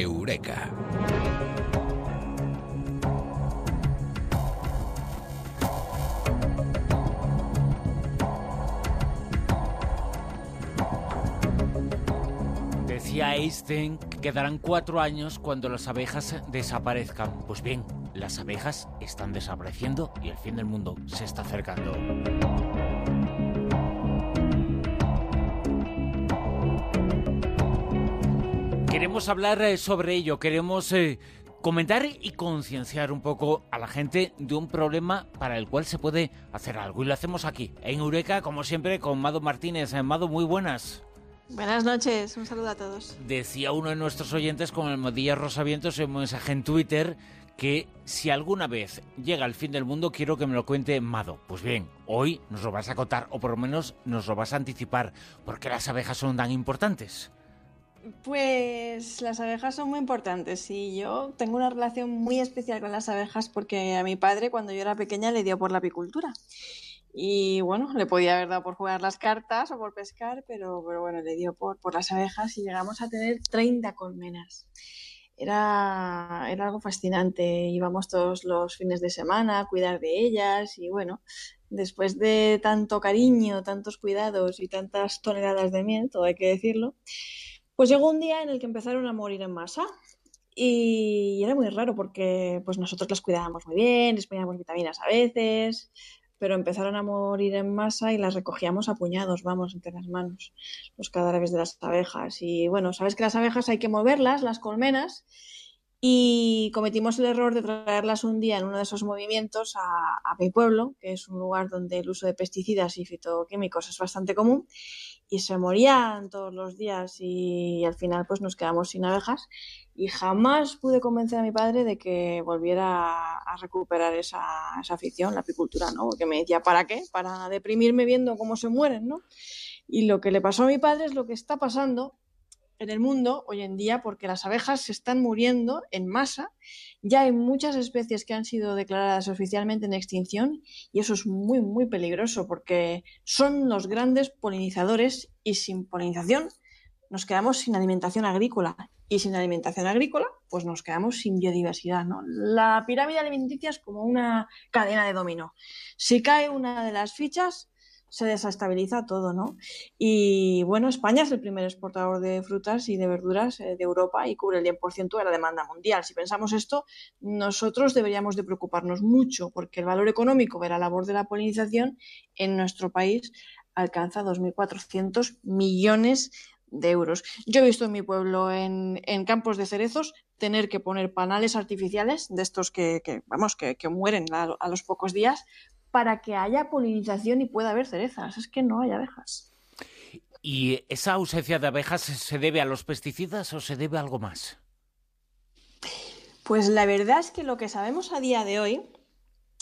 Eureka. Decía Einstein que quedarán cuatro años cuando las abejas desaparezcan. Pues bien, las abejas están desapareciendo y el fin del mundo se está acercando. Queremos hablar eh, sobre ello, queremos eh, comentar y concienciar un poco a la gente de un problema para el cual se puede hacer algo. Y lo hacemos aquí, en Eureka, como siempre, con Mado Martínez. Eh, Mado, muy buenas. Buenas noches, un saludo a todos. Decía uno de nuestros oyentes con el Modilla Rosavientos en un mensaje en Twitter que si alguna vez llega el fin del mundo quiero que me lo cuente Mado. Pues bien, hoy nos lo vas a contar o por lo menos nos lo vas a anticipar. ¿Por qué las abejas son tan importantes? Pues las abejas son muy importantes y yo tengo una relación muy especial con las abejas porque a mi padre cuando yo era pequeña le dio por la apicultura. Y bueno, le podía haber dado por jugar las cartas o por pescar, pero, pero bueno, le dio por, por las abejas y llegamos a tener 30 colmenas. Era, era algo fascinante. Íbamos todos los fines de semana a cuidar de ellas y bueno, después de tanto cariño, tantos cuidados y tantas toneladas de miel, todo hay que decirlo, pues llegó un día en el que empezaron a morir en masa. Y era muy raro porque pues nosotros las cuidábamos muy bien, les poníamos vitaminas a veces, pero empezaron a morir en masa y las recogíamos a puñados, vamos, entre las manos, los cadáveres de las abejas. Y bueno, sabes que las abejas hay que moverlas, las colmenas, y cometimos el error de traerlas un día en uno de esos movimientos a, mi pueblo, que es un lugar donde el uso de pesticidas y fitoquímicos es bastante común, y se morían todos los días y al final pues nos quedamos sin abejas y jamás pude convencer a mi padre de que volviera a recuperar esa, esa afición, la apicultura, ¿no? Porque me decía, ¿para qué? Para deprimirme viendo cómo se mueren, ¿no? Y lo que le pasó a mi padre es lo que está pasando en el mundo hoy en día porque las abejas se están muriendo en masa. Ya hay muchas especies que han sido declaradas oficialmente en extinción y eso es muy, muy peligroso porque son los grandes polinizadores y sin polinización nos quedamos sin alimentación agrícola y sin alimentación agrícola pues nos quedamos sin biodiversidad. La pirámide alimenticia es como una cadena de dominó. Si cae una de las fichas, se desestabiliza todo, ¿no? Y bueno, España es el primer exportador de frutas y de verduras eh, de Europa y cubre el 10% de la demanda mundial. Si pensamos esto, nosotros deberíamos de preocuparnos mucho porque el valor económico de la labor de la polinización en nuestro país alcanza 2.400 millones de euros. Yo he visto en mi pueblo, en, campos de cerezos, tener que poner panales artificiales de estos que, vamos, que, mueren a, los pocos días para que haya polinización y pueda haber cerezas. Es que no hay abejas. ¿Y esa ausencia de abejas se debe a los pesticidas o se debe a algo más? Pues la verdad es que lo que sabemos a día de hoy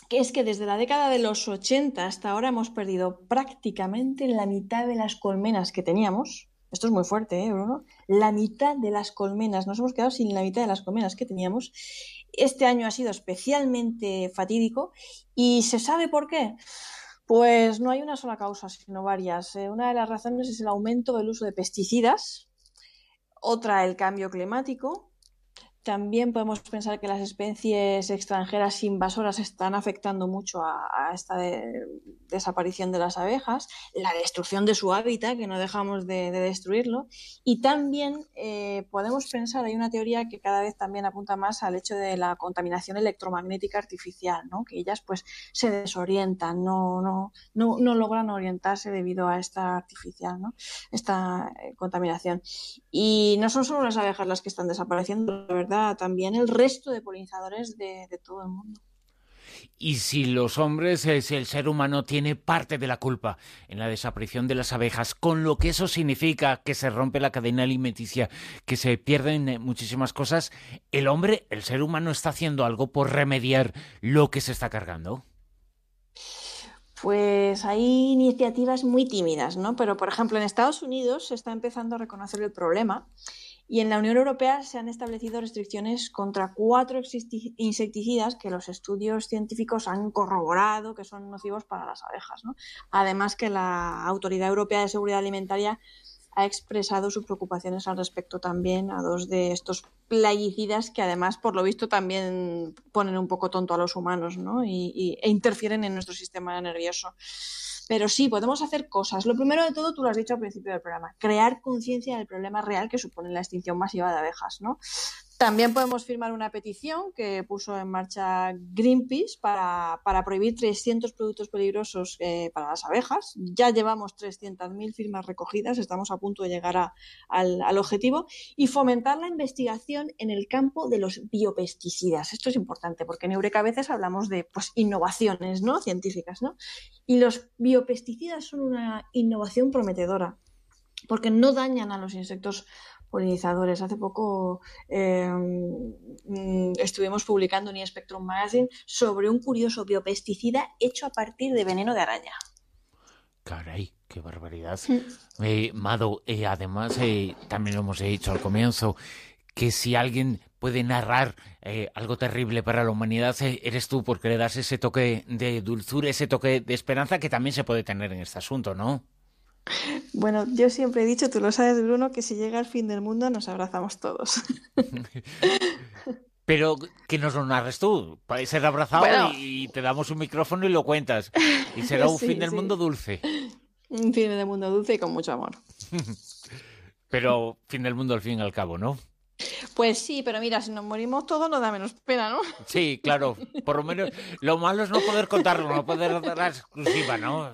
es que desde la década de los 80 hasta ahora hemos perdido prácticamente la mitad de las colmenas que teníamos. Esto es muy fuerte, ¿eh, Bruno? La mitad de las colmenas. Nos hemos quedado sin la mitad de las colmenas que teníamos. Este año ha sido especialmente fatídico y ¿se sabe por qué? Pues no hay una sola causa, sino varias. Eh, una de las razones es el aumento del uso de pesticidas, otra el cambio climático. También podemos pensar que las especies extranjeras invasoras están afectando mucho a, esta de, desaparición de las abejas, la destrucción de su hábitat, que no dejamos de, de destruirlo, y también eh, podemos pensar, hay una teoría que cada vez también apunta más al hecho de la contaminación electromagnética artificial, ¿no? que ellas pues se desorientan, no, no, no, no logran orientarse debido a esta artificial, ¿no? esta eh, contaminación. Y no son solo las abejas las que están desapareciendo, la verdad, también el resto de polinizadores de, de todo el mundo. Y si los hombres, si el ser humano tiene parte de la culpa en la desaparición de las abejas, con lo que eso significa que se rompe la cadena alimenticia, que se pierden muchísimas cosas, ¿el hombre, el ser humano, está haciendo algo por remediar lo que se está cargando? Pues hay iniciativas muy tímidas, ¿no? Pero, por ejemplo, en Estados Unidos se está empezando a reconocer el problema y en la Unión Europea se han establecido restricciones contra cuatro insecticidas que los estudios científicos han corroborado que son nocivos para las abejas. ¿no? Además que la Autoridad Europea de Seguridad Alimentaria ha expresado sus preocupaciones al respecto también a dos de estos plaguicidas que además, por lo visto, también ponen un poco tonto a los humanos ¿no? y, e interfieren en nuestro sistema nervioso. Pero sí, podemos hacer cosas. Lo primero de todo, tú lo has dicho al principio del programa, crear conciencia del problema real que supone la extinción masiva de abejas, ¿no? También podemos firmar una petición que puso en marcha Greenpeace para, para prohibir 300 productos peligrosos eh, para las abejas. Ya llevamos 300.000 firmas recogidas, estamos a punto de llegar al, al, objetivo. Y fomentar la investigación en el campo de los biopesticidas. Esto es importante porque en Eureka a veces hablamos de pues, innovaciones ¿no? científicas. ¿no? Y los biopesticidas son una innovación prometedora porque no dañan a los insectos polinizadores. Hace poco em, mm, estuvimos publicando en Spectrum Magazine sobre un curioso biopesticida hecho a partir de veneno de araña. Caray, qué barbaridad. Eh, Mado, eh, además, eh, también lo hemos dicho al comienzo, que si alguien puede narrar algo terrible para la humanidad, eres tú, porque le das ese toque de dulzura, ese toque de esperanza que también se puede tener en este asunto, ¿no? Bueno, yo siempre he dicho, tú lo sabes, Bruno, que si llega el fin del mundo nos abrazamos todos. Pero que nos lo narres tú, para ser abrazado y te damos un micrófono y lo cuentas. Y será un fin del mundo dulce. Un fin del mundo dulce y con mucho amor. Pero fin del mundo al fin y al cabo, ¿no? Pues sí, pero mira, si nos morimos todos nos da menos pena, ¿no? Sí, claro. Por lo menos lo malo es no poder contarlo, no poder dar la exclusiva, ¿no?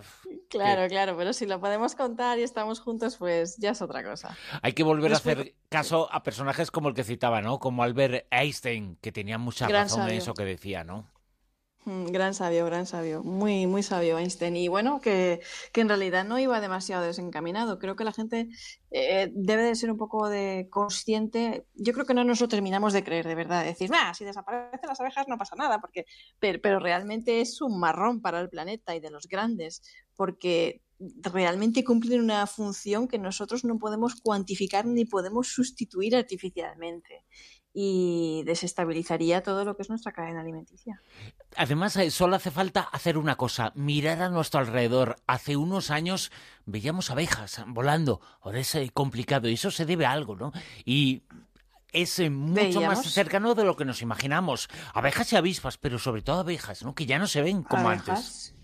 Claro, claro, pero si lo podemos contar y estamos juntos, pues ya es otra cosa. Hay que volver a hacer caso a personajes como el que citaba, ¿no? Como Albert Einstein, que tenía mucha razón en eso que decía, ¿no? Mm, gran sabio, gran sabio, muy, muy sabio Einstein. Y bueno, que, que en realidad no iba demasiado desencaminado. Creo que la gente eh, debe de ser un poco de consciente. Yo creo que no nos lo terminamos de creer, de verdad. Decir, ah, si desaparecen las abejas no pasa nada, porque, pero, pero realmente es un marrón para el planeta y de los grandes, porque realmente cumplen una función que nosotros no podemos cuantificar ni podemos sustituir artificialmente y desestabilizaría todo lo que es nuestra cadena alimenticia. Además, eh, solo hace falta hacer una cosa, mirar a nuestro alrededor. Hace unos años veíamos abejas volando, ahora es eh, complicado y eso se debe a algo, ¿no? Y es eh, mucho más cercano de lo que nos imaginamos. Abejas y avispas, pero sobre todo abejas, ¿no? Que ya no se ven como antes.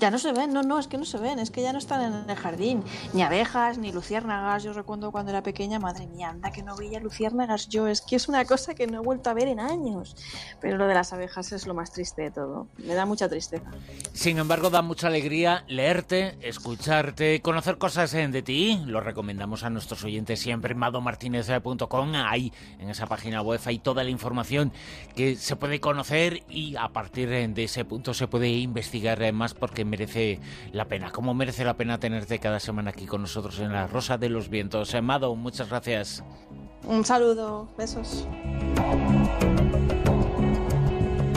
Ya no se ven, no, no, es que no se ven, es que ya no están en el jardín. Ni abejas, ni luciérnagas. Yo recuerdo cuando era pequeña, madre mía, anda que no veía luciérnagas yo. Es que es una cosa que no he vuelto a ver en años. Pero lo de las abejas es lo más triste de todo. Me da mucha tristeza. Sin embargo, da mucha alegría leerte, escucharte, conocer cosas de ti. Lo recomendamos a nuestros oyentes siempre en madomartinez.com. Ahí, en esa página web, hay toda la información que se puede conocer y a partir de ese punto se puede investigar más porque merece la pena, como merece la pena tenerte cada semana aquí con nosotros en la Rosa de los Vientos. Amado, muchas gracias. Un saludo, besos.